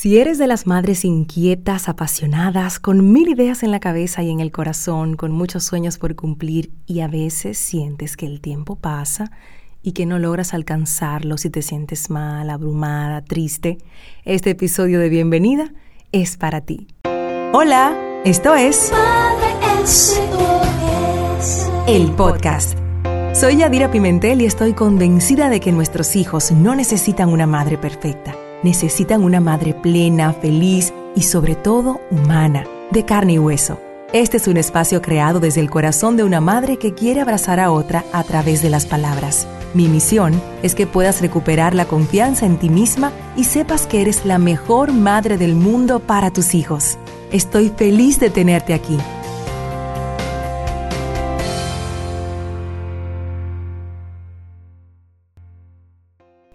Si eres de las madres inquietas, apasionadas, con mil ideas en la cabeza y en el corazón, con muchos sueños por cumplir y a veces sientes que el tiempo pasa y que no logras alcanzarlos y te sientes mal, abrumada, triste, este episodio de bienvenida es para ti. Hola, esto es el podcast. Soy Yadira Pimentel y estoy convencida de que nuestros hijos no necesitan una madre perfecta necesitan una madre plena, feliz y sobre todo humana, de carne y hueso. Este es un espacio creado desde el corazón de una madre que quiere abrazar a otra a través de las palabras. Mi misión es que puedas recuperar la confianza en ti misma y sepas que eres la mejor madre del mundo para tus hijos. Estoy feliz de tenerte aquí.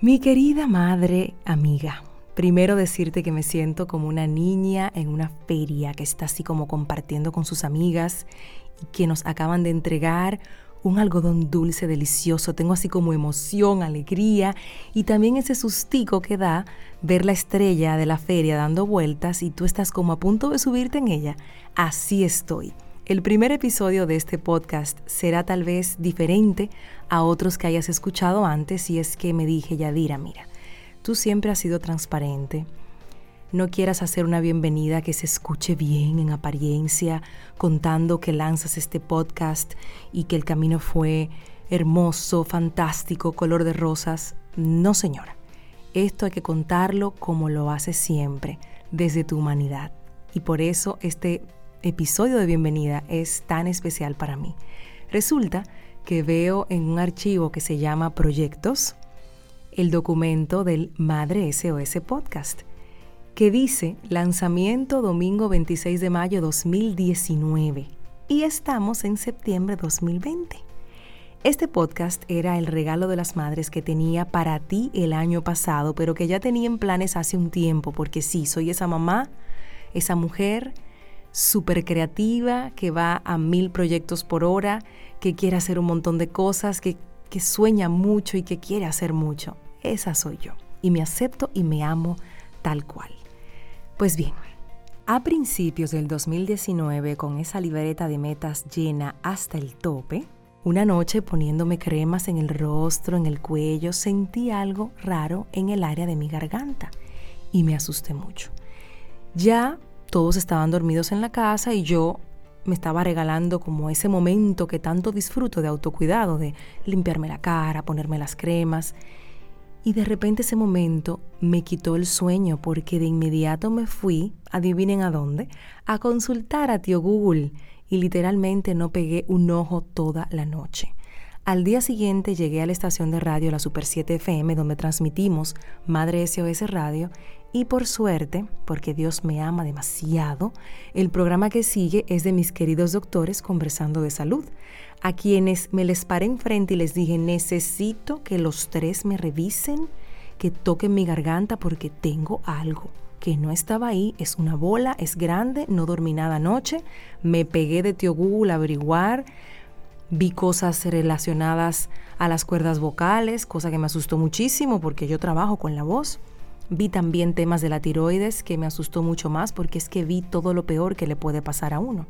Mi querida madre amiga, primero decirte que me siento como una niña en una feria que está así como compartiendo con sus amigas y que nos acaban de entregar un algodón dulce delicioso. Tengo así como emoción, alegría y también ese sustico que da ver la estrella de la feria dando vueltas y tú estás como a punto de subirte en ella. Así estoy. El primer episodio de este podcast será tal vez diferente a otros que hayas escuchado antes y es que me dije, Yadira, mira, tú siempre has sido transparente. No quieras hacer una bienvenida que se escuche bien en apariencia, contando que lanzas este podcast y que el camino fue hermoso, fantástico, color de rosas. No, señora. Esto hay que contarlo como lo haces siempre, desde tu humanidad. Y por eso este episodio de bienvenida es tan especial para mí. Resulta que veo en un archivo que se llama Proyectos el documento del Madre SOS Podcast, que dice lanzamiento domingo 26 de mayo 2019 y estamos en septiembre 2020. Este podcast era el regalo de las madres que tenía para ti el año pasado, pero que ya tenía en planes hace un tiempo, porque sí, soy esa mamá, esa mujer súper creativa, que va a mil proyectos por hora, que quiere hacer un montón de cosas, que, que sueña mucho y que quiere hacer mucho. Esa soy yo. Y me acepto y me amo tal cual. Pues bien, a principios del 2019, con esa libreta de metas llena hasta el tope, una noche poniéndome cremas en el rostro, en el cuello, sentí algo raro en el área de mi garganta y me asusté mucho. Ya todos estaban dormidos en la casa y yo me estaba regalando como ese momento que tanto disfruto de autocuidado, de limpiarme la cara, ponerme las cremas. Y de repente ese momento me quitó el sueño porque de inmediato me fui, adivinen a dónde, a consultar a tío Google y literalmente no pegué un ojo toda la noche. Al día siguiente llegué a la estación de radio La Super 7 FM donde transmitimos Madre SOS Radio. Y por suerte, porque Dios me ama demasiado, el programa que sigue es de mis queridos doctores conversando de salud, a quienes me les paré enfrente y les dije, necesito que los tres me revisen, que toquen mi garganta porque tengo algo que no estaba ahí, es una bola, es grande, no dormí nada anoche, me pegué de tío Google a averiguar, vi cosas relacionadas a las cuerdas vocales, cosa que me asustó muchísimo porque yo trabajo con la voz. Vi también temas de la tiroides que me asustó mucho más porque es que vi todo lo peor que le puede pasar a uno.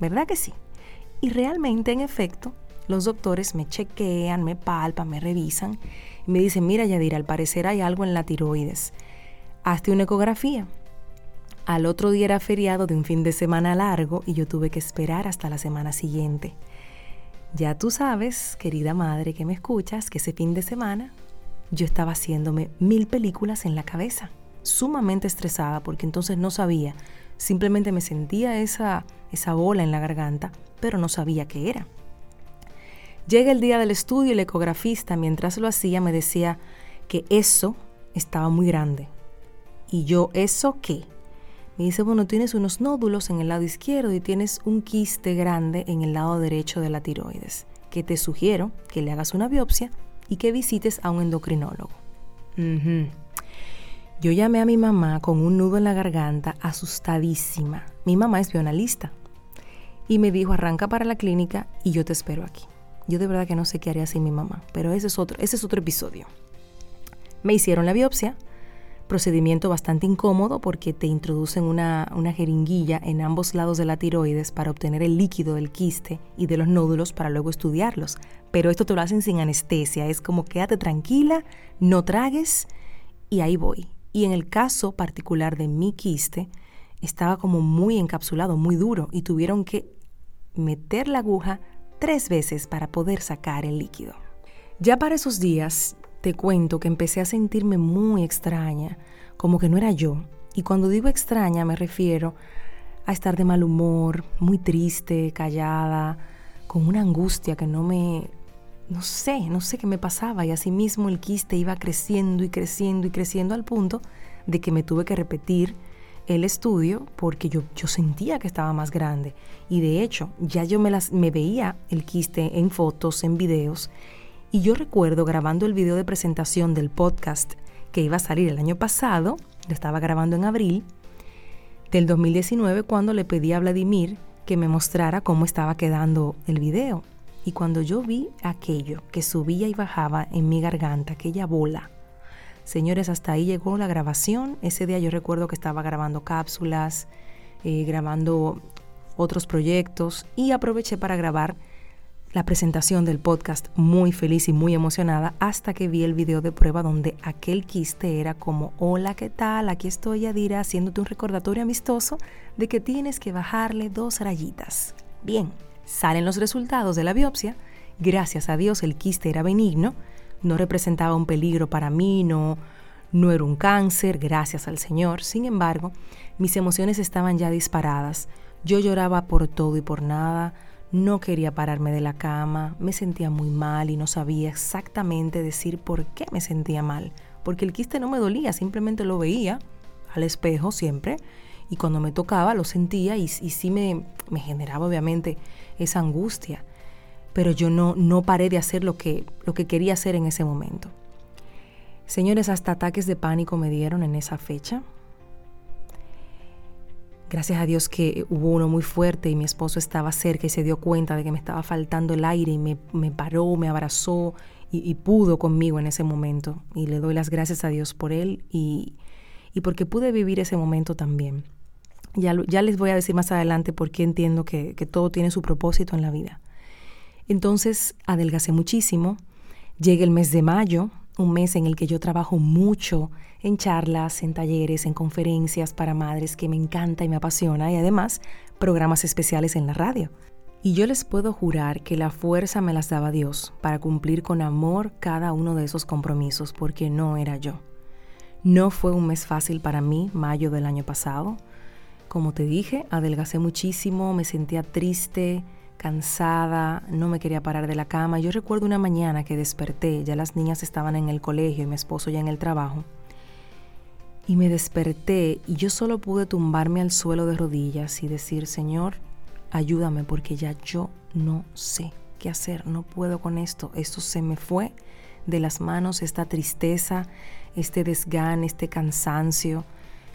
¿Verdad que sí? Y realmente, en efecto, los doctores me chequean, me palpan, me revisan y me dicen, mira Yadira, al parecer hay algo en la tiroides. Hazte una ecografía. Al otro día era feriado de un fin de semana largo y yo tuve que esperar hasta la semana siguiente. Ya tú sabes, querida madre que me escuchas, que ese fin de semana yo estaba haciéndome mil películas en la cabeza, sumamente estresada porque entonces no sabía, simplemente me sentía esa, esa bola en la garganta, pero no sabía qué era. Llega el día del estudio y el ecografista, mientras lo hacía, me decía que eso estaba muy grande. Y yo, ¿eso qué? Me dice, bueno, tienes unos nódulos en el lado izquierdo y tienes un quiste grande en el lado derecho de la tiroides, que te sugiero que le hagas una biopsia y que visites a un endocrinólogo. Yo llamé a mi mamá con un nudo en la garganta, asustadísima. Mi mamá es bioanalista. Y me dijo, arranca para la clínica y yo te espero aquí. Yo de verdad que no sé qué haría sin mi mamá, pero ese es otro, ese es otro episodio. Me hicieron la biopsia, procedimiento bastante incómodo porque te introducen una, una, jeringuilla en ambos lados de la tiroides para obtener el líquido del quiste y de los nódulos para luego estudiarlos. Pero esto te lo hacen sin anestesia, es como quédate tranquila, no tragues y ahí voy. Y en el caso particular de mi quiste, estaba como muy encapsulado, muy duro y tuvieron que meter la aguja tres veces para poder sacar el líquido. Ya para esos días te cuento que empecé a sentirme muy extraña, como que no era yo. Y cuando digo extraña me refiero a estar de mal humor, muy triste, callada, con una angustia que no me, no sé, no sé qué me pasaba. Y así mismo el quiste iba creciendo y creciendo y creciendo al punto de que me tuve que repetir el estudio porque yo, yo sentía que estaba más grande. Y de hecho, ya yo me, las, me veía el quiste en fotos, en videos, y yo recuerdo grabando el video de presentación del podcast que iba a salir el año pasado, lo estaba grabando en abril del 2019 cuando le pedí a Vladimir que me mostrara cómo estaba quedando el video. Y cuando yo vi aquello que subía y bajaba en mi garganta, aquella bola, señores, hasta ahí llegó la grabación. Ese día yo recuerdo que estaba grabando cápsulas, eh, grabando otros proyectos y aproveché para grabar la presentación del podcast muy feliz y muy emocionada hasta que vi el video de prueba donde aquel quiste era como, hola, ¿qué tal? Aquí estoy Yadira haciéndote un recordatorio amistoso de que tienes que bajarle dos rayitas. Bien, salen los resultados de la biopsia. Gracias a Dios el quiste era benigno, no representaba un peligro para mí, no, no era un cáncer, gracias al Señor. Sin embargo, mis emociones estaban ya disparadas. Yo lloraba por todo y por nada no quería pararme de la cama, me sentía muy mal y no sabía exactamente decir por qué me sentía mal, porque el quiste no me dolía, simplemente lo veía al espejo siempre y cuando me tocaba lo sentía y, sí me, me, generaba obviamente esa angustia, pero yo no, no paré de hacer lo que, lo que quería hacer en ese momento. Señores, hasta ataques de pánico me dieron en esa fecha. Gracias a Dios que hubo uno muy fuerte y mi esposo estaba cerca y se dio cuenta de que me estaba faltando el aire y me, paró, me abrazó y, pudo conmigo en ese momento. Y le doy las gracias a Dios por él y, porque pude vivir ese momento también. Ya, ya, les voy a decir más adelante por qué entiendo que, que todo tiene su propósito en la vida. Entonces adelgacé muchísimo. Llega el mes de mayo, un mes en el que yo trabajo mucho en charlas, en talleres, en conferencias para madres que me encanta y me apasiona y además programas especiales en la radio. Y yo les puedo jurar que la fuerza me las daba Dios para cumplir con amor cada uno de esos compromisos porque no era yo. No fue un mes fácil para mí, mayo del año pasado. Como te dije, adelgacé muchísimo, me sentía triste, cansada, no me quería parar de la cama. Yo recuerdo una mañana que desperté, ya las niñas estaban en el colegio y mi esposo ya en el trabajo. Y me desperté y yo solo pude tumbarme al suelo de rodillas y decir, Señor, ayúdame porque ya yo no sé qué hacer, no puedo con esto, esto se me fue de las manos, esta tristeza, este desgane, este cansancio.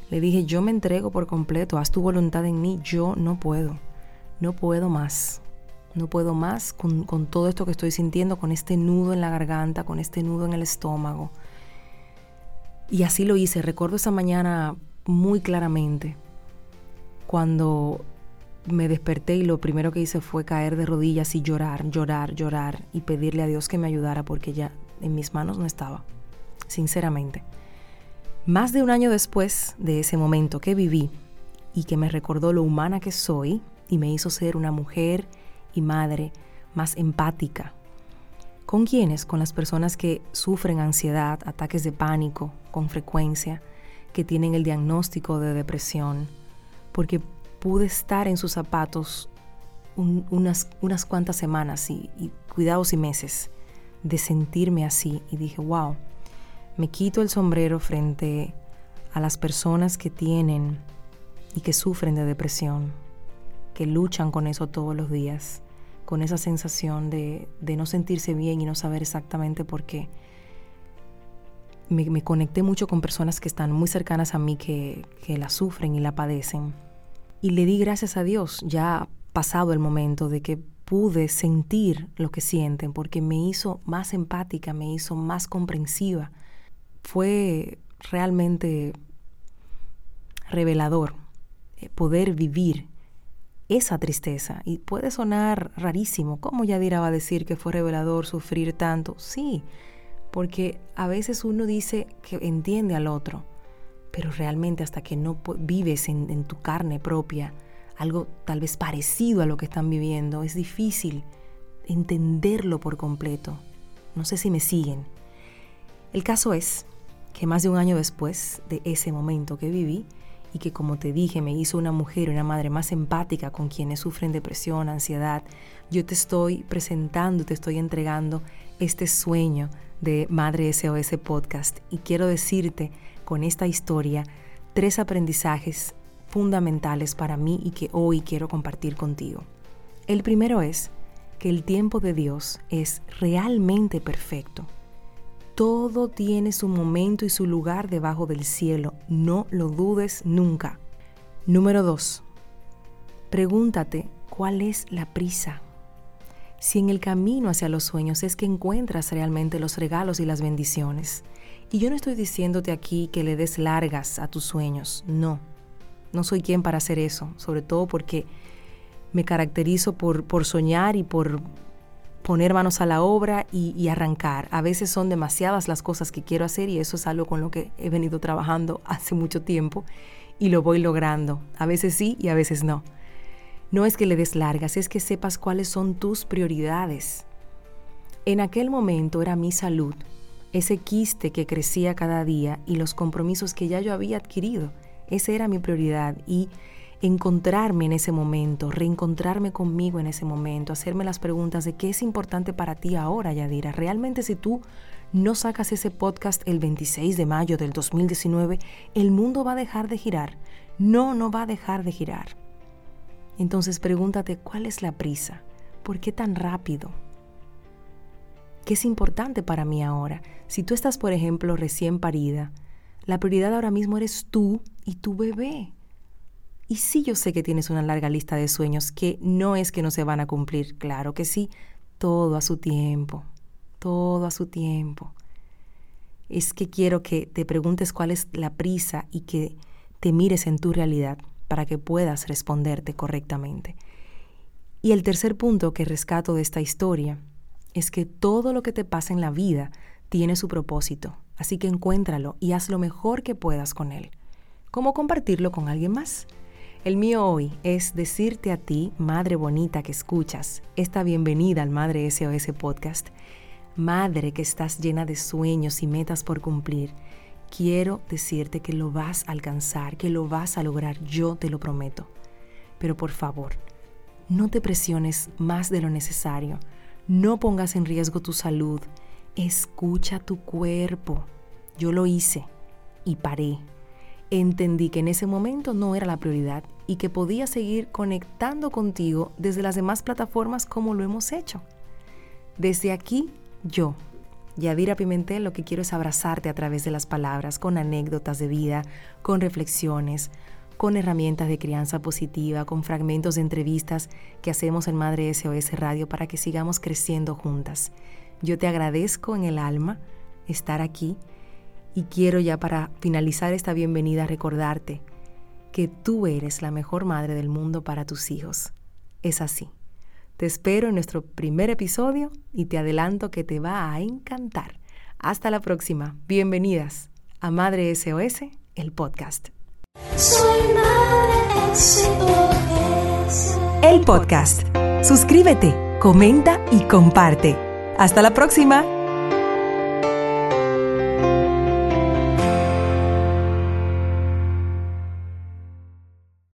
Le dije, yo me entrego por completo, haz tu voluntad en mí, yo no puedo, no puedo más. No puedo más con, todo esto que estoy sintiendo, con este nudo en la garganta, con este nudo en el estómago. Y así lo hice. Recuerdo esa mañana muy claramente cuando me desperté y lo primero que hice fue caer de rodillas y llorar, llorar, llorar y pedirle a Dios que me ayudara porque ya en mis manos no estaba, sinceramente. Más de un año después de ese momento que viví y que me recordó lo humana que soy y me hizo ser una mujer y madre más empática. ¿Con quiénes? Con las personas que sufren ansiedad, ataques de pánico con frecuencia, que tienen el diagnóstico de depresión, porque pude estar en sus zapatos unas, unas cuantas semanas y, y cuidados y meses de sentirme así y dije, wow, me quito el sombrero frente a las personas que tienen y que sufren de depresión, que luchan con eso todos los días, con esa sensación de, no sentirse bien y no saber exactamente por qué. Me, conecté mucho con personas que están muy cercanas a mí que, que la sufren y la padecen. Y le di gracias a Dios, ya pasado el momento de que pude sentir lo que sienten, porque me hizo más empática, me hizo más comprensiva. Fue realmente revelador eh, poder vivir esa tristeza. Y puede sonar rarísimo. ¿Cómo Yadira va a decir que fue revelador sufrir tanto? Sí, porque a veces uno dice que entiende al otro, pero realmente hasta que no vives en, en tu carne propia algo tal vez parecido a lo que están viviendo, es difícil entenderlo por completo. No sé si me siguen. El caso es que más de un año después de ese momento que viví, y que como te dije me hizo una mujer, una madre más empática con quienes sufren depresión, ansiedad, yo te estoy presentando, te estoy entregando este sueño de Madre SOS Podcast y quiero decirte con esta historia tres aprendizajes fundamentales para mí y que hoy quiero compartir contigo. El primero es que el tiempo de Dios es realmente perfecto. Todo tiene su momento y su lugar debajo del cielo. No lo dudes nunca. Número 2. Pregúntate cuál es la prisa. Si en el camino hacia los sueños es que encuentras realmente los regalos y las bendiciones. Y yo no estoy diciéndote aquí que le des largas a tus sueños, no. No soy quien para hacer eso, sobre todo porque me caracterizo por, por soñar y por poner manos a la obra y, arrancar. A veces son demasiadas las cosas que quiero hacer y eso es algo con lo que he venido trabajando hace mucho tiempo y lo voy logrando. A veces sí y a veces no. No es que le des largas, es que sepas cuáles son tus prioridades. En aquel momento era mi salud, ese quiste que crecía cada día y los compromisos que ya yo había adquirido. Esa era mi prioridad y encontrarme en ese momento, reencontrarme conmigo en ese momento, hacerme las preguntas de qué es importante para ti ahora, Yadira. Realmente si tú no sacas ese podcast el 26 de mayo del 2019, el mundo va a dejar de girar. No, no va a dejar de girar. Entonces pregúntate, ¿cuál es la prisa? ¿Por qué tan rápido? ¿Qué es importante para mí ahora? Si tú estás, por ejemplo, recién parida, la prioridad ahora mismo eres tú y tu bebé. Y sí yo sé que tienes una larga lista de sueños que no es que no se van a cumplir, claro que sí, todo a su tiempo, todo a su tiempo. Es que quiero que te preguntes cuál es la prisa y que te mires en tu realidad para que puedas responderte correctamente. Y el tercer punto que rescato de esta historia es que todo lo que te pasa en la vida tiene su propósito, así que encuéntralo y haz lo mejor que puedas con él. ¿Cómo compartirlo con alguien más? El mío hoy es decirte a ti, madre bonita que escuchas, esta bienvenida al Madre SOS Podcast, madre que estás llena de sueños y metas por cumplir. Quiero decirte que lo vas a alcanzar, que lo vas a lograr, yo te lo prometo. Pero por favor, no te presiones más de lo necesario, no pongas en riesgo tu salud, escucha tu cuerpo. Yo lo hice y paré entendí que en ese momento no era la prioridad y que podía seguir conectando contigo desde las demás plataformas como lo hemos hecho. Desde aquí, yo, Yadira Pimentel, lo que quiero es abrazarte a través de las palabras, con anécdotas de vida, con reflexiones, con herramientas de crianza positiva, con fragmentos de entrevistas que hacemos en Madre SOS Radio para que sigamos creciendo juntas. Yo te agradezco en el alma estar aquí y quiero ya para finalizar esta bienvenida recordarte que tú eres la mejor madre del mundo para tus hijos. Es así. Te espero en nuestro primer episodio y te adelanto que te va a encantar. Hasta la próxima. Bienvenidas a Madre SOS, el podcast. Soy Madre SOS. El podcast. Suscríbete, comenta y comparte. Hasta la próxima.